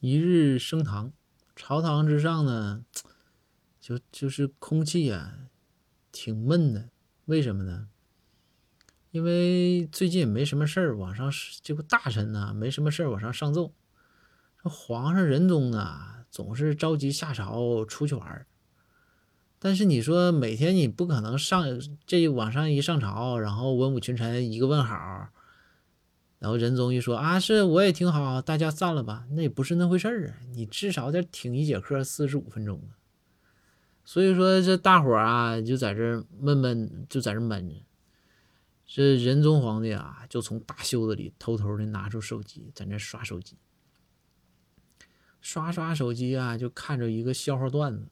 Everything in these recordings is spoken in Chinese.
一日升堂，朝堂之上呢，就就是空气呀，挺闷的。为什么呢？因为最近没什么事儿，往上这个大臣呢，没什么事儿往上上奏。这皇上仁宗啊，总是着急下朝出去玩儿。但是你说每天你不可能上这往上一上朝，然后文武群臣一个问好。然后仁宗一说啊，是我也挺好，大家散了吧？那也不是那回事儿啊，你至少得挺一节课四十五分钟啊。所以说这大伙儿啊，就在这闷闷，就在这闷着。这仁宗皇帝啊，就从大袖子里偷偷的拿出手机，在那刷手机，刷刷手机啊，就看着一个笑话段子。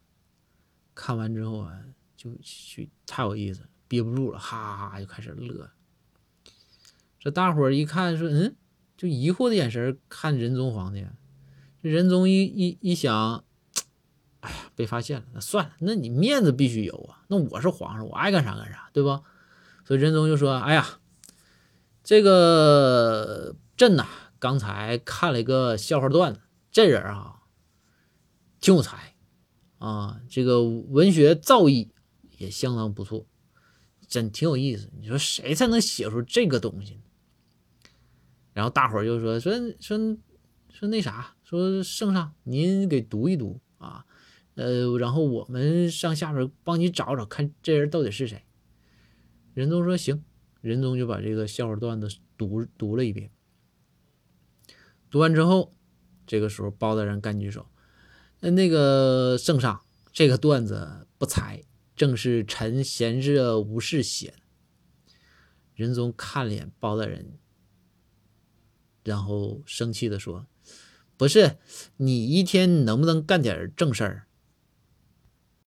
看完之后啊，就去太有意思，憋不住了，哈哈哈就开始乐。这大伙儿一看，说：“嗯，就疑惑的眼神看仁宗皇帝。这仁宗一一一想，哎呀，被发现了，那算了，那你面子必须有啊。那我是皇上，我爱干啥干啥，对吧？所以仁宗就说：‘哎呀，这个朕呐，刚才看了一个笑话段子，这人啊，挺有才啊，这个文学造诣也相当不错，真挺有意思。你说谁才能写出这个东西？’然后大伙儿就说说说说那啥，说圣上您给读一读啊，呃，然后我们上下边帮你找找，看这人到底是谁。仁宗说行，仁宗就把这个笑话段子读读了一遍。读完之后，这个时候包大人赶紧说：“那那个圣上，这个段子不才，正是臣闲着无事写的。”仁宗看了眼包大人。然后生气的说：“不是你一天能不能干点正事儿？